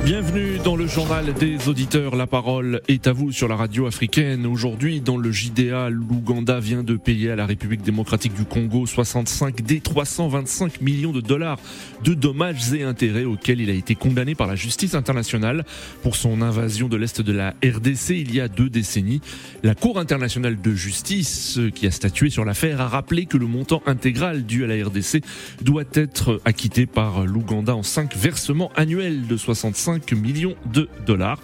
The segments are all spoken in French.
Bienvenue dans le journal des auditeurs. La parole est à vous sur la radio africaine. Aujourd'hui, dans le JDA, l'Ouganda vient de payer à la République démocratique du Congo 65 des 325 millions de dollars de dommages et intérêts auxquels il a été condamné par la justice internationale pour son invasion de l'Est de la RDC il y a deux décennies. La Cour internationale de justice, qui a statué sur l'affaire, a rappelé que le montant intégral dû à la RDC doit être acquitté par l'Ouganda en cinq versements annuels de 65 millions de dollars.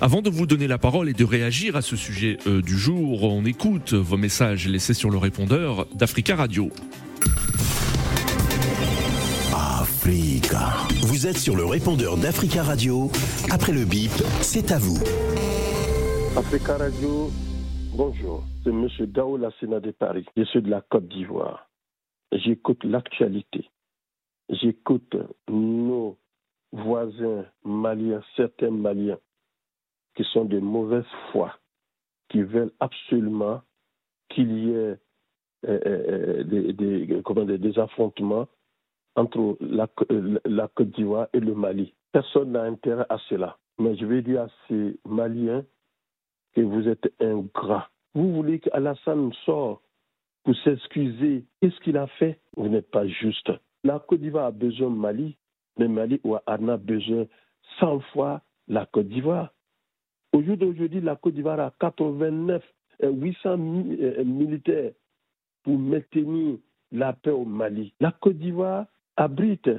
Avant de vous donner la parole et de réagir à ce sujet euh, du jour, on écoute vos messages laissés sur le répondeur d'Africa Radio. Africa. Vous êtes sur le répondeur d'Africa Radio. Après le bip, c'est à vous. Africa Radio, bonjour. C'est M. Daoula Sénat de Paris. Je suis de la Côte d'Ivoire. J'écoute l'actualité. J'écoute nos voisins maliens, certains maliens, qui sont de mauvaise foi, qui veulent absolument qu'il y ait euh, euh, des, des, des affrontements entre la, la Côte d'Ivoire et le Mali. Personne n'a intérêt à cela. Mais je vais dire à ces Maliens que vous êtes ingrats. Vous voulez qu'Alassane sorte pour s'excuser. Qu'est-ce qu'il a fait? Vous n'êtes pas juste. La Côte d'Ivoire a besoin de Mali, mais Mali en a besoin 100 fois la Côte d'Ivoire. Au jour d'aujourd'hui, la Côte d'Ivoire a 89, 800 militaires pour maintenir la paix au Mali. La Côte d'Ivoire abrite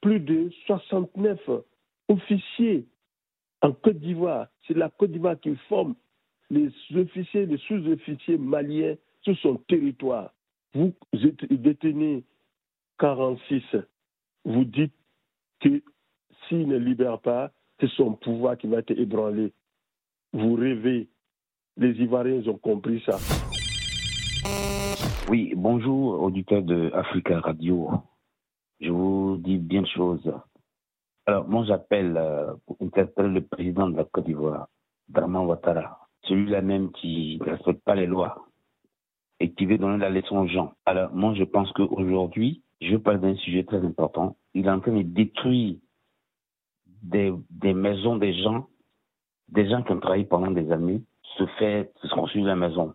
plus de 69 officiers en Côte d'Ivoire. C'est la Côte d'Ivoire qui forme les officiers, les sous-officiers maliens sur son territoire. Vous détenez 46. Vous dites que s'il ne libère pas, c'est son pouvoir qui va être ébranlé. Vous rêvez. Les Ivoiriens ont compris ça. Oui, bonjour, auditeurs de Africa Radio. Je vous dis bien de choses. Alors, moi, j'appelle euh, pour interpeller le président de la Côte d'Ivoire, Draman Ouattara, celui-là même qui ne respecte pas les lois et qui veut donner la leçon aux gens. Alors, moi, je pense qu'aujourd'hui, je parle d'un sujet très important. Il est en train de détruire des, maisons des gens, des gens qui ont travaillé pendant des années, se fait, se construire la maison.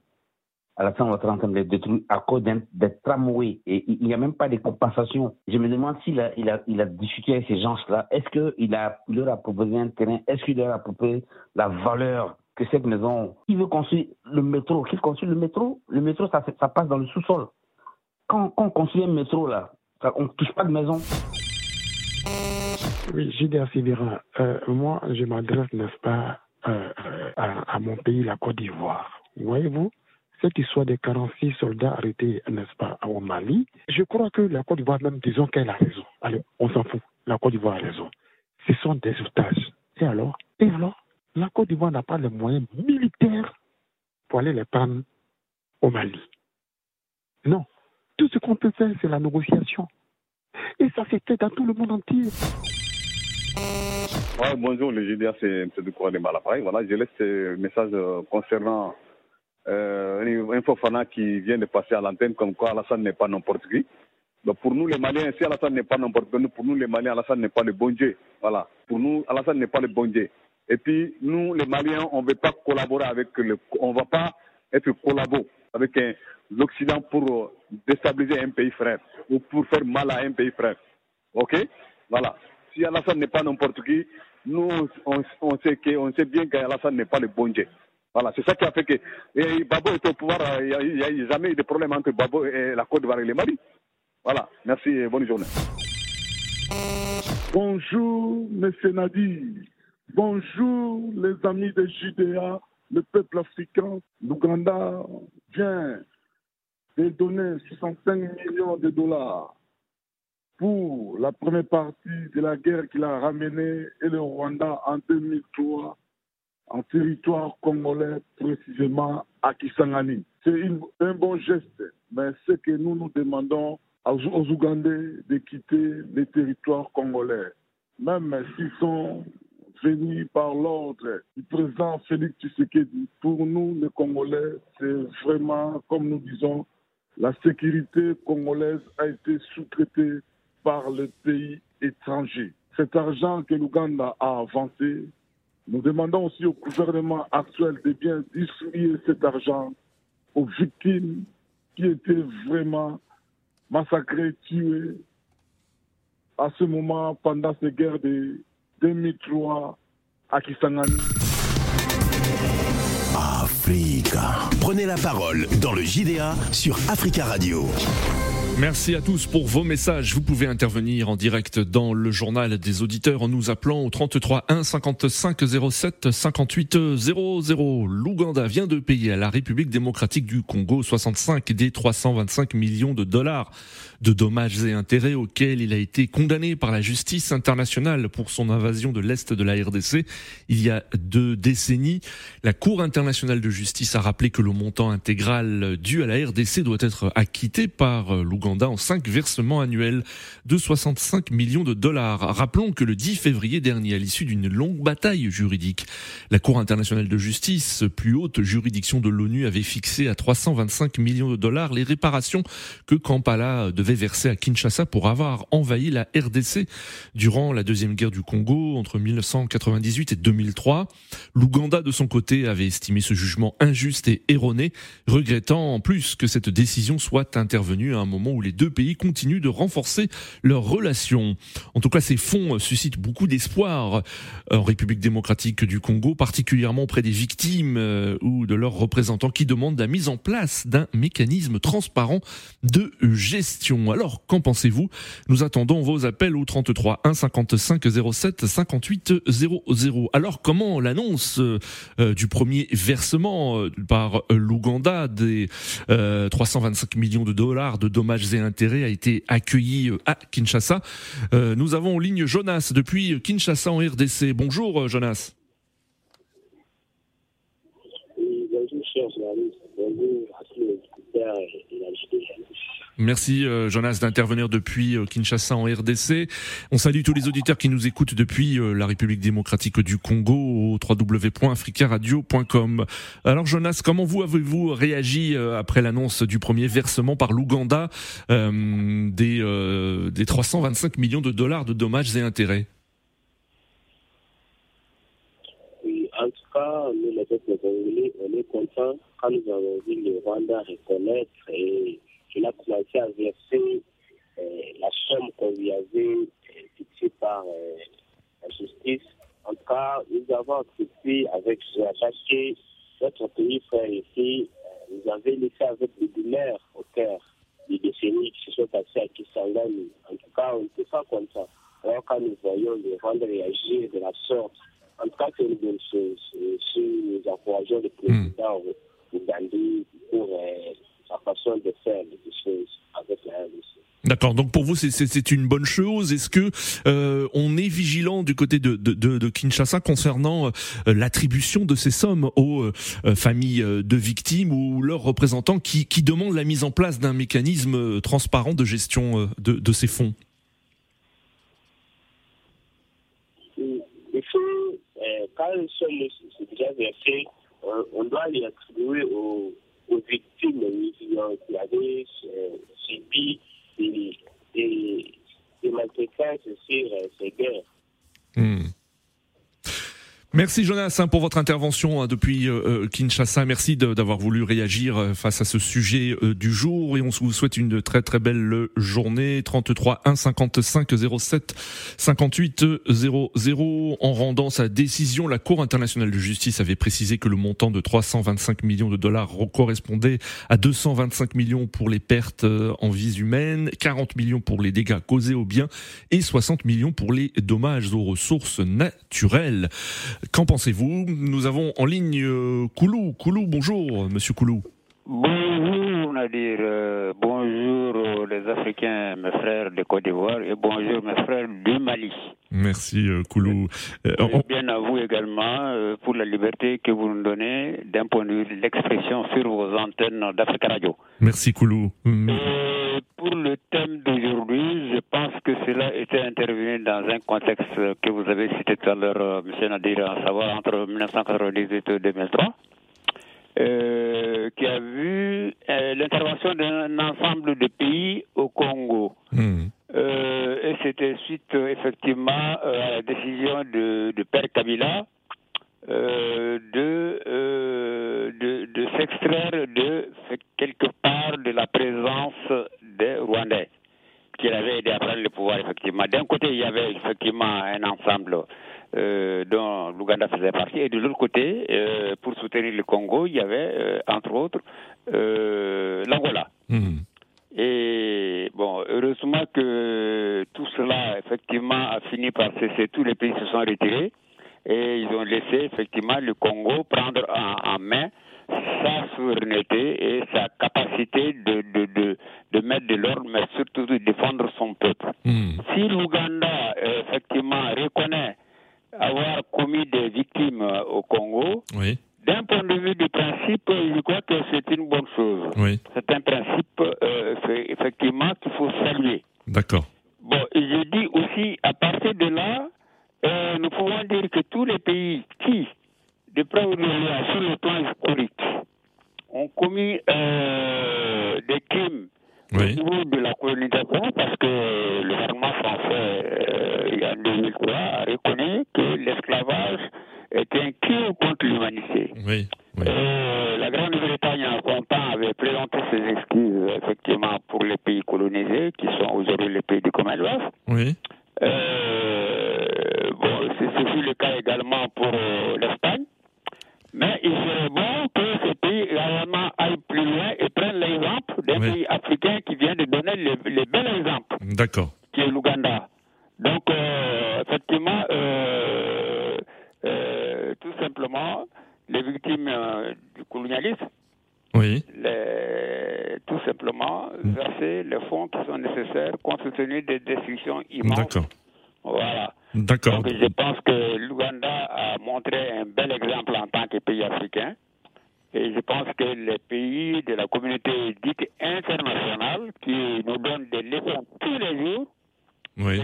À la fin, on va être en train de détruire à cause des tramways. Et il n'y a même pas de compensation. Je me demande s'il a, il a, discuté avec ces gens-là. Est-ce qu'il leur a proposé un terrain? Est-ce qu'il leur a proposé la valeur que cette maison. Qui veut construire le métro Qui construit le métro Le métro, ça passe dans le sous-sol. Quand, on construit un métro, là, on ne touche pas de maison. Oui, J.D. Sivira, euh, moi, je m'adresse, n'est-ce pas, euh, à, à, mon pays, la Côte d'Ivoire. Voyez-vous cette histoire des 46 soldats arrêtés, n'est-ce pas, au Mali, je crois que la Côte d'Ivoire, même, disons qu'elle a raison. Allez, on s'en fout. La Côte d'Ivoire a raison. Ce sont des otages. Et alors? Et alors? La Côte d'Ivoire n'a pas les moyens militaires pour aller les prendre au Mali. Non. Tout ce qu'on peut faire, c'est la négociation. Et ça s'est fait dans tout le monde entier. Bonjour, le GDA, c'est M. Ducoura de Malappareil. Voilà, je laisse ce message concernant euh, un Fofana qui vient de passer à l'antenne comme quoi Alassane n'est pas n'importe qui. Donc pour nous les Maliens, si Alassane n'est pas n'importe qui, pour nous les Maliens, Alassane n'est pas le bon Dieu. Voilà. Pour nous, Alassane n'est pas le bon Dieu. Et puis, nous, les Maliens, on ne veut pas collaborer avec le. On ne va pas être collabo avec l'Occident pour déstabiliser un pays frère ou pour faire mal à un pays frère. OK? Voilà. Si Alassane n'est pas n'importe qui, nous, on, sait que, on sait bien qu'Alassane n'est pas le bon Dieu. Voilà, c'est ça qui a fait que et Babo est au pouvoir, il n'y a, jamais eu de problème entre Babo et la Côte d'Ivoire et le Mali. Voilà, merci et bonne journée. Bonjour, M. Nadi. Bonjour les amis de JDA, le peuple africain. L'Ouganda vient de donner 65 millions de dollars pour la première partie de la guerre qu'il a ramenée et le Rwanda en 2003 en territoire congolais, précisément à Kisangani. C'est un bon geste, mais ce que nous nous demandons aux, aux Ougandais de quitter les territoires congolais même s'ils sont venus par l'ordre du président Félix Tshisekedi. Pour nous, les Congolais, c'est vraiment, comme nous disons, la sécurité congolaise a été sous-traitée par les pays étrangers. Cet argent que l'Ouganda a avancé, nous demandons aussi au gouvernement actuel de bien distribuer cet argent aux victimes qui étaient vraiment massacrées, tuées à ce moment pendant ces guerres de 2003 à Kisangani. Africa. Prenez la parole dans le JDA sur Africa Radio. Merci à tous pour vos messages. Vous pouvez intervenir en direct dans le journal des auditeurs en nous appelant au 33 1 55 07 58 00. L'Ouganda vient de payer à la République démocratique du Congo 65 des 325 millions de dollars de dommages et intérêts auxquels il a été condamné par la justice internationale pour son invasion de l'Est de la RDC il y a deux décennies. La Cour internationale de justice a rappelé que le montant intégral dû à la RDC doit être acquitté par l'Ouganda en cinq versements annuels de 65 millions de dollars. Rappelons que le 10 février dernier, à l'issue d'une longue bataille juridique, la Cour internationale de justice, plus haute juridiction de l'ONU, avait fixé à 325 millions de dollars les réparations que Kampala devait versé à Kinshasa pour avoir envahi la RDC durant la deuxième guerre du Congo entre 1998 et 2003. L'Ouganda, de son côté, avait estimé ce jugement injuste et erroné, regrettant en plus que cette décision soit intervenue à un moment où les deux pays continuent de renforcer leurs relations. En tout cas, ces fonds suscitent beaucoup d'espoir en République démocratique du Congo, particulièrement auprès des victimes euh, ou de leurs représentants qui demandent la mise en place d'un mécanisme transparent de gestion. Alors, qu'en pensez-vous? Nous attendons vos appels au 33 1 55 07 58 00. Alors, comment l'annonce euh, du premier versement euh, par l'Ouganda des 325 euh, millions de dollars de dommages et intérêts a été accueillie à Kinshasa Nous avons en ligne Jonas depuis Kinshasa en RDC. Bonjour Jonas. Merci euh, Jonas d'intervenir depuis euh, Kinshasa en RDC. On salue tous les auditeurs qui nous écoutent depuis euh, la République démocratique du Congo au www.africaradio.com. Alors Jonas, comment vous avez-vous réagi après l'annonce du premier versement par l'Ouganda des, des 325 millions de dollars de dommages et intérêts? En tout nous les on est quand nous avons vu le Rwanda reconnaître et qu'il a commencé à verser euh, la somme qu'on lui avait euh, fixée par euh, la justice. En tout cas, nous avons accepté avec parce que notre pays frère ici nous avait laissé avec des douleurs au cœur des décennies qui se sont passées à Kisangani. En tout cas, on n'était pas content. Alors quand nous voyons les rendre réagir de la sorte, en tout cas, c'est une bonne chose. Si nous encourageons le président mmh. Pour sa façon de faire les choses avec la RDC. D'accord. Donc pour vous, c'est une bonne chose. Est-ce que euh, on est vigilant du côté de, de, de, de Kinshasa concernant euh, l'attribution de ces sommes aux euh, familles de victimes ou leurs représentants qui, qui demandent la mise en place d'un mécanisme transparent de gestion de, de ces fonds? Les fonds, quand sont déjà versées, on doit les attribuer aux aux victimes qui avaient subi des, maltraitances sur ces guerres. Hmm. Merci Jonas hein, pour votre intervention hein, depuis euh, euh, Kinshasa. Merci d'avoir voulu réagir euh, face à ce sujet du jour et on vous souhaite une très très belle journée. 33 1 55 07 58 00. En rendant sa décision, la Cour internationale de justice avait précisé que le montant de 325 millions de dollars correspondait à 225 millions pour les pertes en vies humaines, 40 millions pour les dégâts causés aux biens et 60 millions pour les dommages aux ressources naturelles. Qu'en pensez-vous? Nous avons en ligne euh, Koulou. Koulou, bonjour, monsieur Koulou. Nadir, euh, bonjour les Africains, mes frères de Côte d'Ivoire et bonjour mes frères du Mali. Merci euh, Koulou. Euh, bien à vous également pour la liberté que vous nous donnez d'un point de vue de l'expression sur vos antennes d'Africa Radio. Merci Koulou. pour le thème d'aujourd'hui, je pense que cela était intervenu dans un contexte que vous avez cité tout à l'heure, M. Nadir, à savoir entre 1998 et 2003. Qui a vu l'intervention d'un ensemble de pays au Congo. Hmm. Euh, et c'était suite euh, effectivement euh, à la décision de, de Père Kabila de, de, de s'extraire de quelque part de la présence des Rwandais qui avait aidé à prendre le pouvoir effectivement. D'un côté, il y avait effectivement un ensemble l'Ouganda faisait partie, et de l'autre côté, pour soutenir le Congo, il y avait entre autres l'Angola. Mmh. Et bon, heureusement que tout cela, effectivement, a fini par cesser. Tous les pays se sont retirés et ils ont laissé, effectivement, le Congo prendre en, main sa souveraineté et sa capacité de, de, de, de mettre de l'ordre, mais surtout de défendre son peuple. Hmm. Si l'Ouganda, effectivement, reconnaît avoir commis des victimes au Congo, oui. D'un point de vue du principe, je crois que c'est une bonne chose. Oui. C'est un principe, euh, effectivement, qu'il faut saluer. D'accord. Simplement les victimes euh, du colonialisme. Oui. tout simplement mm. verser les fonds qui sont nécessaires compte tenu des destructions immenses. D'accord. Voilà. D'accord. Donc je pense que l'Ouganda a montré un bel exemple en tant que pays africain. Et je pense que les pays de la communauté dite internationale qui nous donnent des leçons tous les jours oui.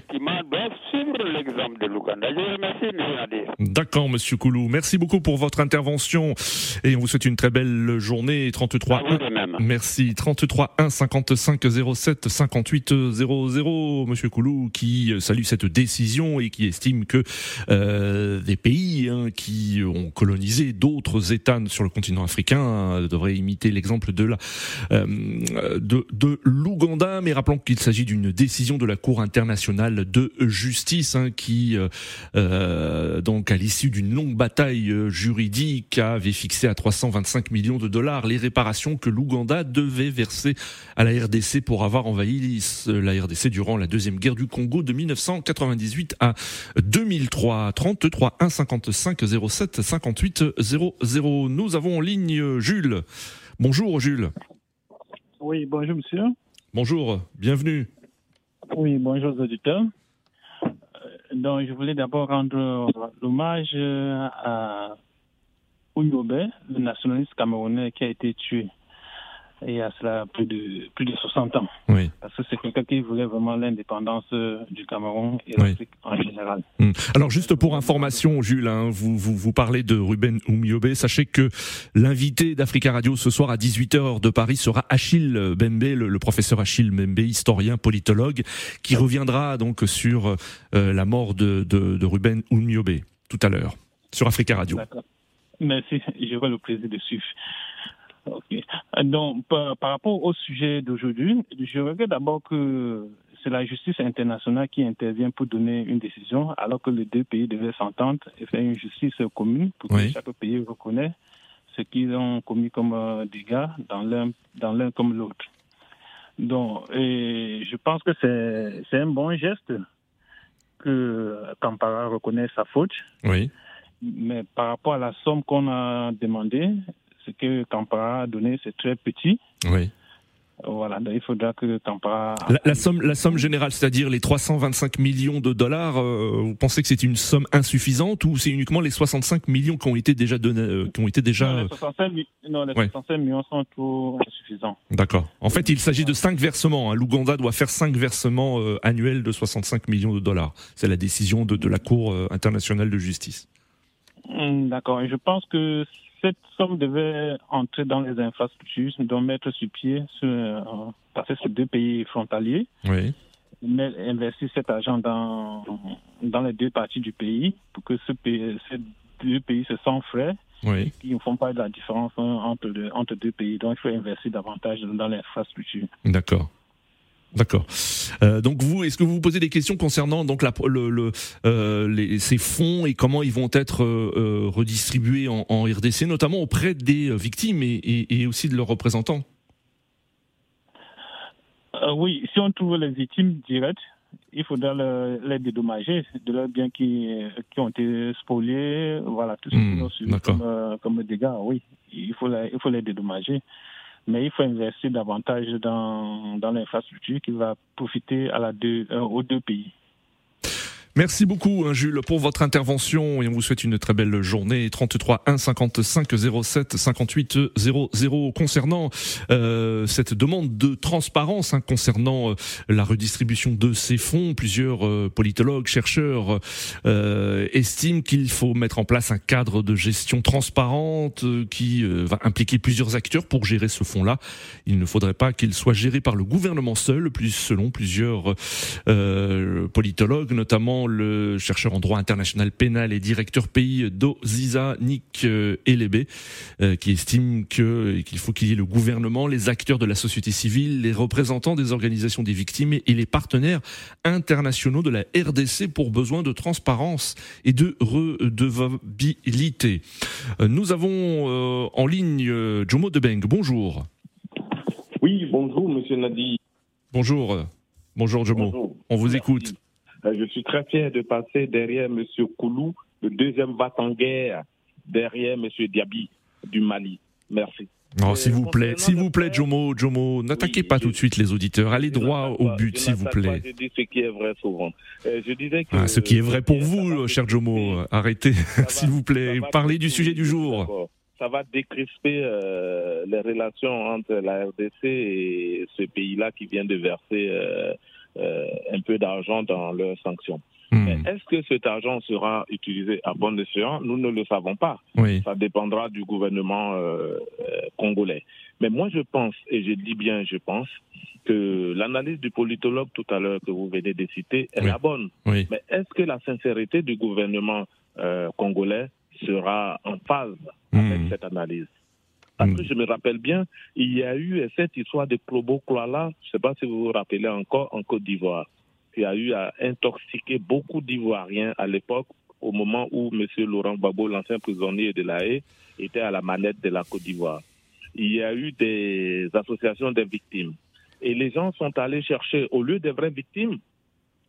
doivent suivre l'exemple de l'Ouganda. Je vous remercie, M. D'accord, Monsieur Koulou. Merci beaucoup pour votre intervention et on vous souhaite une très belle journée. 33 Merci. 33 1 55 07 58 00. Monsieur Koulou qui salue cette décision et qui estime que euh, des pays hein, qui ont colonisé d'autres États sur le continent africain euh, devraient imiter l'exemple de la euh, de, de l'Ouganda. Mais rappelons qu'il s'agit d'une décision de la Cour internationale de justice hein, qui, euh, euh, donc à l'issue d'une longue bataille euh, juridique, avait fixé à 325 millions de dollars les réparations que l'Ouganda devait verser à la RDC pour avoir envahi la RDC durant la deuxième guerre du Congo de 1998 à 2003. 33 1 55 07 58 00. Nous avons en ligne Jules. Bonjour Jules. Oui, bonjour monsieur. Bonjour, bienvenue. Oui, bonjour aux auditeurs. Euh, donc, je voulais d'abord rendre l'hommage à Ouyobe, le nationaliste camerounais qui a été tué il y a cela plus de, plus de 60 ans. Oui. Parce que c'est quelqu'un qui voulait vraiment l'indépendance euh, du Cameroun et l'Afrique en général. Hmm. Alors juste pour information, Jules, hein, vous, vous, vous, parlez de Ruben Oumiobe. Sachez que l'invité d'Africa Radio ce soir à 18h de Paris sera Achille Bembe, le, professeur Achille Bembe, historien, politologue, qui reviendra donc sur euh, la mort de, de, de Ruben Oumiobe tout à l'heure sur Africa Radio. Merci, j'aurai le plaisir de suivre. Donc, par, rapport au sujet d'aujourd'hui, je regrette d'abord que c'est la justice internationale qui intervient pour donner une décision, alors que les deux pays devaient s'entendre et faire une justice commune pour que chaque pays reconnaisse ce qu'ils ont commis comme euh, dégâts dans l'un dans l'un comme l'autre. Donc, et je pense que c'est un bon geste que Kampara reconnaisse sa faute. Oui. Mais par rapport à la somme qu'on a demandée, ce que Kampala a donné, c'est très petit. Oui. Voilà, donc il faudra que Tampara... La, la, somme, la somme générale, c'est-à-dire les 325 millions de dollars, euh, vous pensez que c'est une somme insuffisante ou c'est uniquement les 65 millions qui ont été déjà donnés, euh, qui ont été déjà... Non, les 65, non, les 65 millions sont insuffisants. D'accord. En fait, il s'agit de cinq versements. Hein. L'Ouganda doit faire cinq versements euh, annuels de 65 millions de dollars. C'est la décision de, de la Cour internationale de justice. Hmm, d'accord. Et je pense que cette somme devait entrer dans les infrastructures, donc mettre sur pied, sur, euh, passer sur deux pays frontaliers. Oui. Mais investir cet argent dans, dans les deux parties du pays pour que ce pays, ces deux pays se sentent frais. Oui. Qui ne font pas de la différence entre, le, entre deux pays. Donc, il faut investir davantage dans l'infrastructure. D'accord. D'accord. Euh, donc vous, est-ce que vous vous posez des questions concernant donc la, le, le, euh, les, ces fonds et comment ils vont être euh, redistribués en, en, RDC, notamment auprès des victimes et, et, et aussi de leurs représentants? Oui, si on trouve les victimes directes, il faudra les dédommager de leurs biens qui, qui ont été spoliés, voilà, tout ce mmh, ont subi comme, comme dégâts, oui, il faut il faut les dédommager mais il faut investir davantage dans, dans l'infrastructure qui va profiter à la deux, euh, aux deux pays. Merci beaucoup, hein, Jules, pour votre intervention et on vous souhaite une très belle journée. 33 1 55 07 58 00 concernant euh, cette demande de transparence hein, concernant euh, la redistribution de ces fonds. Plusieurs euh, politologues, chercheurs euh, estiment qu'il faut mettre en place un cadre de gestion transparente qui va impliquer plusieurs acteurs pour gérer ce fonds-là. Il ne faudrait pas qu'il soit géré par le gouvernement seul, plus selon plusieurs politologues, notamment le chercheur en droit international pénal et directeur pays d'Oziza, Nick euh, Elebe, euh, qui estime que qu'il faut qu'il y ait le gouvernement, les acteurs de la société civile, les représentants des organisations des victimes et les partenaires internationaux de la RDC pour besoin de transparence et de redevabilité. Euh, nous avons en ligne Jomo Debeng. Bonjour. Oui, bonjour, monsieur Nadi. Bonjour. Bonjour, Jomo. On vous écoute. Euh, je suis très fier de passer derrière M. Koulou, le deuxième bat en guerre, derrière M. Diaby du Mali. Merci. Oh, s'il vous plaît, s'il vous plaît, Jomo, Jomo, n'attaquez pas tout de suite les auditeurs. Allez droit au but, s'il vous plaît. Je dis ce qui est vrai souvent. Euh, je disais que ah, ce qui est vrai pour vous, cher Jomo, arrêtez, s'il vous plaît. Parlez du sujet du jour. Ça va décrisper euh, les relations entre la RDC et ce pays-là qui vient de verser euh, euh, un peu d'argent dans leurs sanctions. Hmm. Est-ce que cet argent sera utilisé à bon escient? Nous ne le savons pas. Ça dépendra du gouvernement euh, euh, congolais. Mais moi, je pense, et je dis bien je pense, que l'analyse du politologue tout à l'heure que vous venez de citer est la bonne. Mais est-ce que la sincérité du gouvernement euh, congolais sera en phase avec Hmm. cette analyse? Parce que je me rappelle bien, il y a eu cette histoire de Probo Kuala, je ne sais pas si vous vous rappelez encore, en Côte d'Ivoire, qui a eu à intoxiquer beaucoup d'Ivoiriens à l'époque, au moment où M. Laurent Gbagbo, l'ancien prisonnier de la Haye, était à la manette de la Côte d'Ivoire. Il y a eu des associations de victimes. Et les gens sont allés chercher, au lieu des vraies victimes,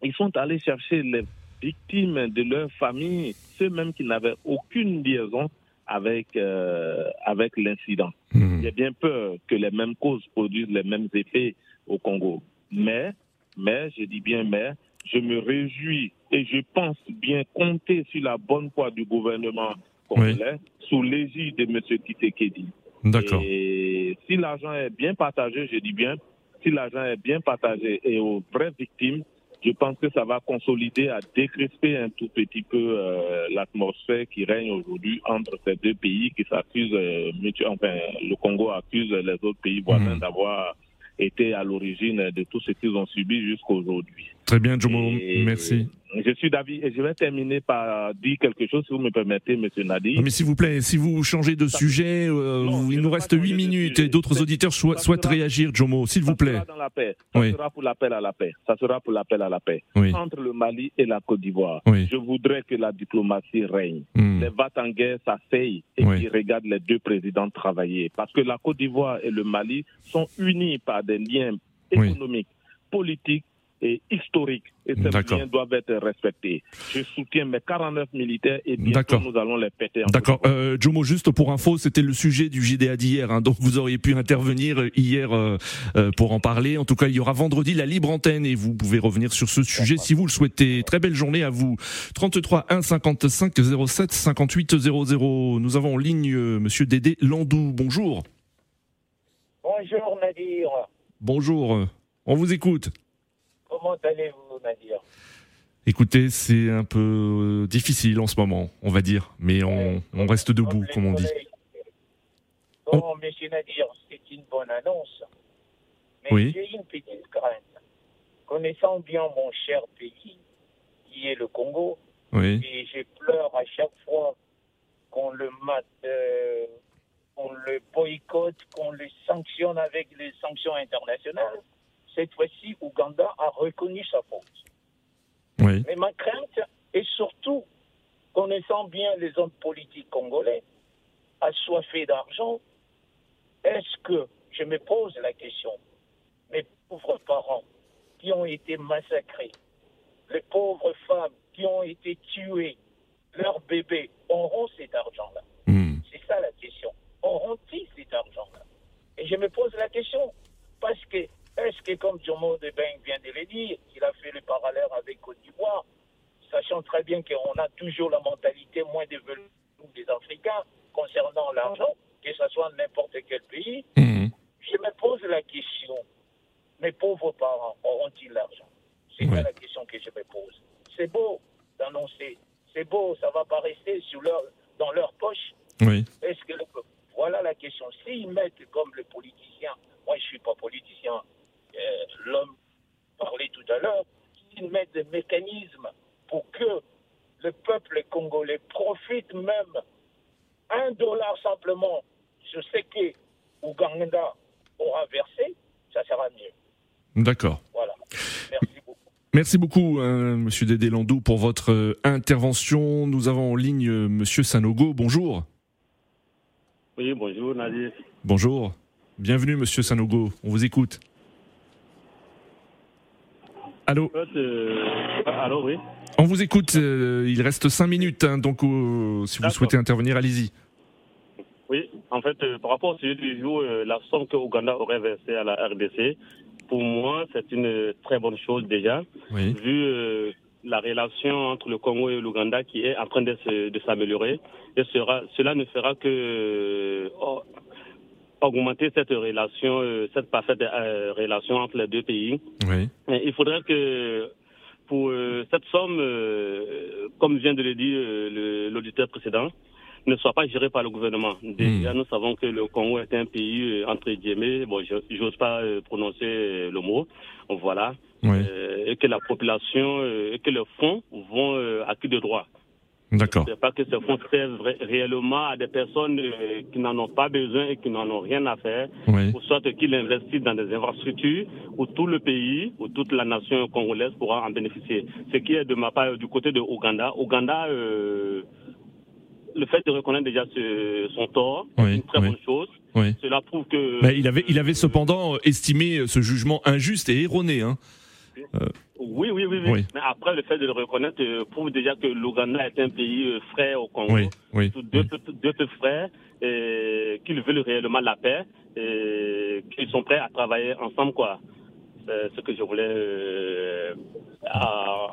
ils sont allés chercher les victimes de leur famille, ceux même qui n'avaient aucune liaison avec, euh, avec l'incident. Mmh. J'ai bien peur que les mêmes causes produisent les mêmes effets au Congo. Mais, mais, je dis bien mais, je me réjouis et je pense bien compter sur la bonne foi du gouvernement congolais sous l'égide de M. Kisekedi. D'accord. Et si l'argent est bien partagé, je dis bien, si l'argent est bien partagé et aux vraies victimes, je pense que ça va consolider, à décrisper un tout petit peu euh, l'atmosphère qui règne aujourd'hui entre ces deux pays qui s'accusent, euh, enfin, le Congo accuse les autres pays voisins Mhm. d'avoir été à l'origine de tout ce qu'ils ont subi jusqu'à aujourd'hui. Très bien, Jomo, Et merci. Je suis d'avis et je vais terminer par dire quelque chose, si vous me permettez, Monsieur Nadi. Mais s'il vous plaît, si vous changez de sujet, euh, il nous reste 8 minutes et d'autres auditeurs sou- souhaitent réagir, Jomo, s'il vous plaît. Ça sera dans la paix. Ça Oui. sera pour l'appel à la paix. Ça sera pour l'appel à la paix. Oui. Entre le Mali et la Côte d'Ivoire. Oui. Je voudrais que la diplomatie règne. Hmm. Les vats en guerre s'asseyent et qu'ils regardent les deux présidents travailler. Parce que la Côte d'Ivoire et le Mali sont unis par des liens économiques, politiques et historiques et ces moyens doivent être respectés. Je soutiens mes 49 militaires et bientôt nous allons les péter. D'accord. Euh, Jomo, juste pour info, c'était le sujet du JDA d'hier, hein, donc vous auriez pu intervenir hier euh, euh, pour en parler. En tout cas, il y aura vendredi la libre antenne et vous pouvez revenir sur ce sujet si vous le souhaitez. Très belle journée à vous. 33 1 55 07 58 00. Nous avons en ligne euh, Monsieur Dédé Landou. Bonjour. Bonjour Nadir. Bonjour. On vous écoute. Comment allez-vous, Nadir Écoutez, c'est un peu difficile en ce moment, on va dire, mais on, reste debout, comme on dit. Bon, monsieur Nadir, c'est une bonne annonce. Mais j'ai une petite crainte. Connaissant bien mon cher pays, qui est le Congo, et je pleure à chaque fois qu'on le mate, euh, qu'on le boycotte, qu'on le sanctionne avec les sanctions internationales. Cette fois-ci, Ouganda a reconnu sa faute. Mais ma crainte est surtout, connaissant bien les hommes politiques congolais, assoiffés d'argent, est-ce que, je me pose la question, mes pauvres parents qui ont été massacrés, les pauvres femmes qui ont été tuées, leurs bébés auront cet argent-là? Hmm. C'est ça la question. Auront-ils cet argent-là? Et je me pose la question parce que, est-ce que, comme Jomo de Beng vient de le dire, il a fait le parallèle avec Côte d'Ivoire, sachant très bien qu'on a toujours la mentalité moins développée des Africains concernant l'argent, que ce soit n'importe quel pays, hmm. je me pose la question, mes pauvres parents auront-ils l'argent? C'est ça la question que je me pose. C'est beau d'annoncer c'est beau, ça va pas rester sur leur, dans leur poche. Oui. Est-ce que voilà la question. S'ils mettent comme le politicien, moi je suis pas politicien, l'homme parlait tout à l'heure, s'ils mettent des mécanismes pour que le peuple congolais profite même un dollar simplement sur ce que Ouganda aura versé, ça sera mieux. D'accord. Voilà. Merci. Merci beaucoup, euh, Monsieur Dédé Landou, pour votre euh, intervention. Nous avons en ligne euh, Monsieur Sanogo. Bonjour. Oui, bonjour, Nadir. Bonjour. Bienvenue, Monsieur Sanogo. On vous écoute. Allô Allô, oui. On vous écoute. il reste cinq minutes, hein, donc si vous souhaitez intervenir, allez-y. Oui, en fait, par rapport au sujet du jour, la somme que Ouganda aurait versée à la RDC, pour moi, c'est une très bonne chose déjà, vu euh, la relation entre le Congo et l'Ouganda qui est en train de, s'améliorer. Et cela ne fera que euh, augmenter cette relation, euh, cette parfaite relation entre les deux pays. il faudrait que pour cette somme, comme vient de le dire l'auditeur précédent, ne soit pas géré par le gouvernement. Déjà, hmm. nous savons que le Congo est un pays, euh, entre guillemets, bon, je n'ose pas euh, prononcer euh, le mot, voilà, et que la population, et que les fonds vont à qui de droit. D'accord. C'est pas que ces fonds servent réellement à des personnes qui n'en ont pas besoin et qui n'en ont rien à faire, ou soit qu'ils investissent dans des infrastructures où tout le pays, ou toute la nation congolaise pourra en bénéficier. Ce qui est de ma part du côté de Ouganda. Ouganda, le fait de reconnaître déjà son tort, c'est une très bonne chose. Cela prouve que. Mais il avait, il avait cependant estimé ce jugement injuste et erroné. Hein. Oui, oui, oui, oui, Mais après, le fait de le reconnaître euh, prouve déjà que l'Ouganda est un pays euh, frère au Congo. Oui, Deux, deux, frères qui veulent réellement la paix et qui sont prêts à travailler ensemble, quoi. C'est ce que je voulais euh,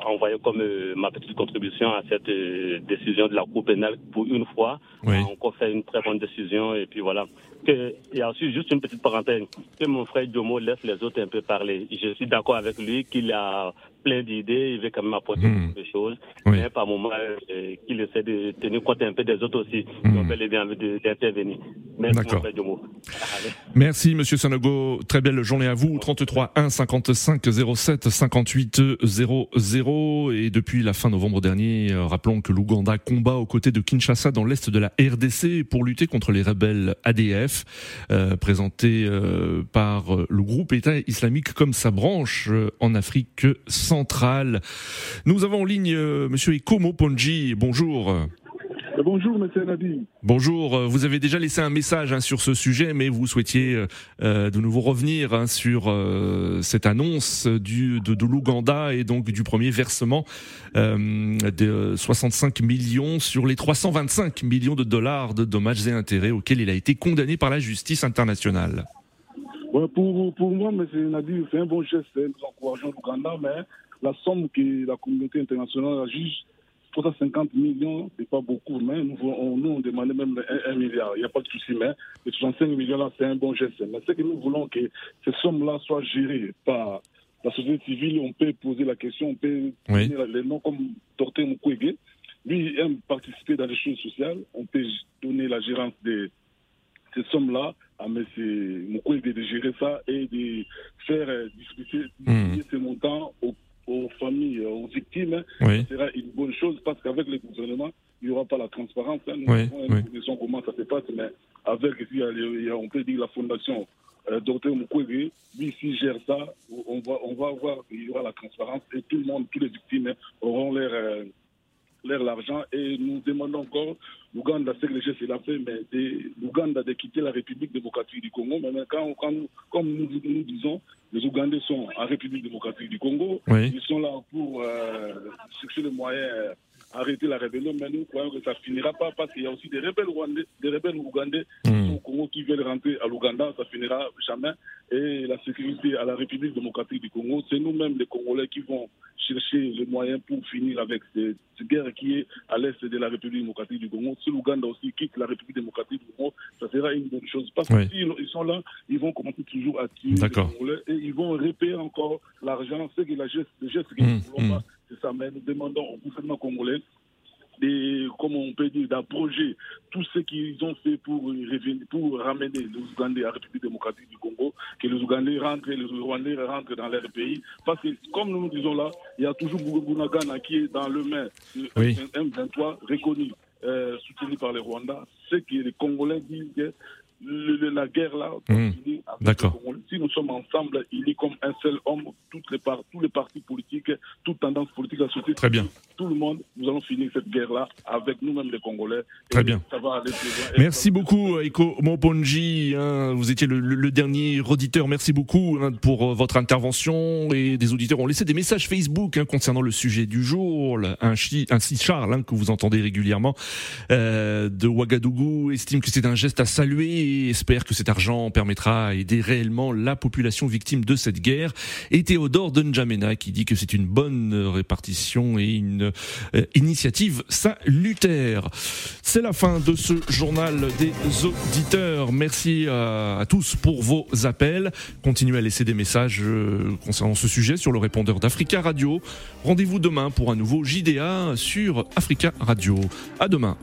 envoyer comme euh, ma petite contribution à cette euh, décision de la Cour pénale pour une fois. On a encore fait une très bonne décision et puis voilà. Que, il y a aussi juste une petite parenthèse, que mon frère Jomo laisse les autres un peu parler. Je suis d'accord avec lui qu'il a plein d'idées, il veut quand même apporter mmh. des choses, mais par moment, euh, qu'il essaie de tenir compte un peu des autres aussi, mmh. qui ont bien envie d'intervenir. Merci, mon Merci, Monsieur Sanogo. Très belle journée à vous. 33 1 55 07 58 00. Et depuis la fin novembre dernier, euh, rappelons que l'Ouganda combat aux côtés de Kinshasa dans l'est de la RDC pour lutter contre les rebelles ADF, euh, présentés euh, par le groupe État islamique comme sa branche en Afrique centrale. Nous avons en ligne Monsieur Ikomo Ponji. Bonjour. bonjour, monsieur Nadi. Bonjour, vous avez déjà laissé un message hein, sur ce sujet, mais vous souhaitiez euh, de nouveau revenir hein, sur euh, cette annonce du, de, de l'Ouganda et donc du premier versement euh, de 65 millions sur les 325 millions de dollars de dommages et intérêts auxquels il a été condamné par la justice internationale. Ouais, pour, pour moi, monsieur Nadi, c'est un bon geste, nous encourageons l'Ouganda, mais la somme que la communauté internationale juge 350 millions, c'est pas beaucoup, mais nous, on, nous, on demandait même un, milliard. Il n'y a pas de souci, mais les 65 millions-là, c'est un bon geste. Mais c'est que nous voulons que ces sommes-là soient gérées par la société civile. On peut poser la question, on peut oui. donner les noms comme Dr Mukwege. Lui, il aime participer dans les choses sociales. On peut donner la gérance de ces sommes-là à M. Mukwege de gérer ça et de faire euh, discuter, Mmh. ces montants aux familles, euh, aux victimes, Oui. ce sera une bonne chose parce qu'avec le gouvernement, il n'y aura pas la transparence. hein. Nous Oui, avons oui. comment ça se passe, mais avec, il y a- il y a- on peut dire, la fondation euh, Dr Mukwege, lui, s'il gère ça, on va, on va voir qu'il y aura la transparence et tout le monde, tous les victimes auront leur, euh, leur l'argent et nous demandons encore l'Ouganda, c'est que le geste a fait, mais l'Ouganda de quitter la République démocratique du Congo. Mais quand, comme nous, nous disons, les Ougandais sont en République démocratique du Congo, Oui. ils sont là pour euh, chercher le moyen euh, arrêter la rébellion, mais nous croyons que ça finira pas parce qu'il y a aussi des rebelles rwandais, des rebelles ougandais sont au Congo qui veulent rentrer à l'Ouganda, ça finira jamais. Et la sécurité à la République démocratique du Congo, c'est nous-mêmes les Congolais qui vont chercher les moyens pour finir avec cette, guerre qui est à l'est de la République démocratique du Congo. Si l'Ouganda aussi quitte la République démocratique du Congo, ça sera une bonne chose. Parce que Oui. s'ils ils sont là, ils vont commencer toujours à tuer les. Congolais et ils vont répayer encore l'argent. C'est que la geste, le geste que Mmh, nous ne voulons mmh. pas, c'est ça. Mais nous demandons au gouvernement congolais des, comment on peut dire, d'abroger tout ce qu'ils ont fait pour, ramener les Ougandais à la République démocratique du Congo, que les Ougandais rentrent, les Rwandais rentrent dans leur pays. Parce que, comme nous nous disons là, il y a toujours Bunagana qui est dans le main de Oui. M23, reconnu, euh, soutenu par les Rwandais. C'est que les Congolais disent que le- le- la guerre là, Mmh. avec les Congolais. Si nous sommes ensemble, unis comme un seul homme, toutes les par- tous les partis politiques, toutes tendances politiques, la société Très bien. tout le monde, nous allons finir cette guerre-là avec nous-mêmes les Congolais. Très Et bien. Ça va aller plus loin. Et Merci beaucoup, Eko Moponji. hein, vous étiez le, dernier auditeur. Merci beaucoup hein, pour euh, votre intervention. Et des auditeurs ont laissé des messages Facebook hein, concernant le sujet du jour. Ainsi, Charles, que vous entendez régulièrement, euh, de Ouagadougou, estime que c'est un geste à saluer et espère que cet argent permettra à aider réellement la population victime de cette guerre. Et Théodore N'Djamena qui dit que c'est une bonne répartition et une euh, initiative salutaire. C'est la fin de ce journal des auditeurs. Merci à, à tous pour vos appels. Continuez à laisser des messages euh, concernant ce sujet sur le répondeur d'Africa Radio. Rendez-vous demain pour un nouveau JDA sur Africa Radio. À demain.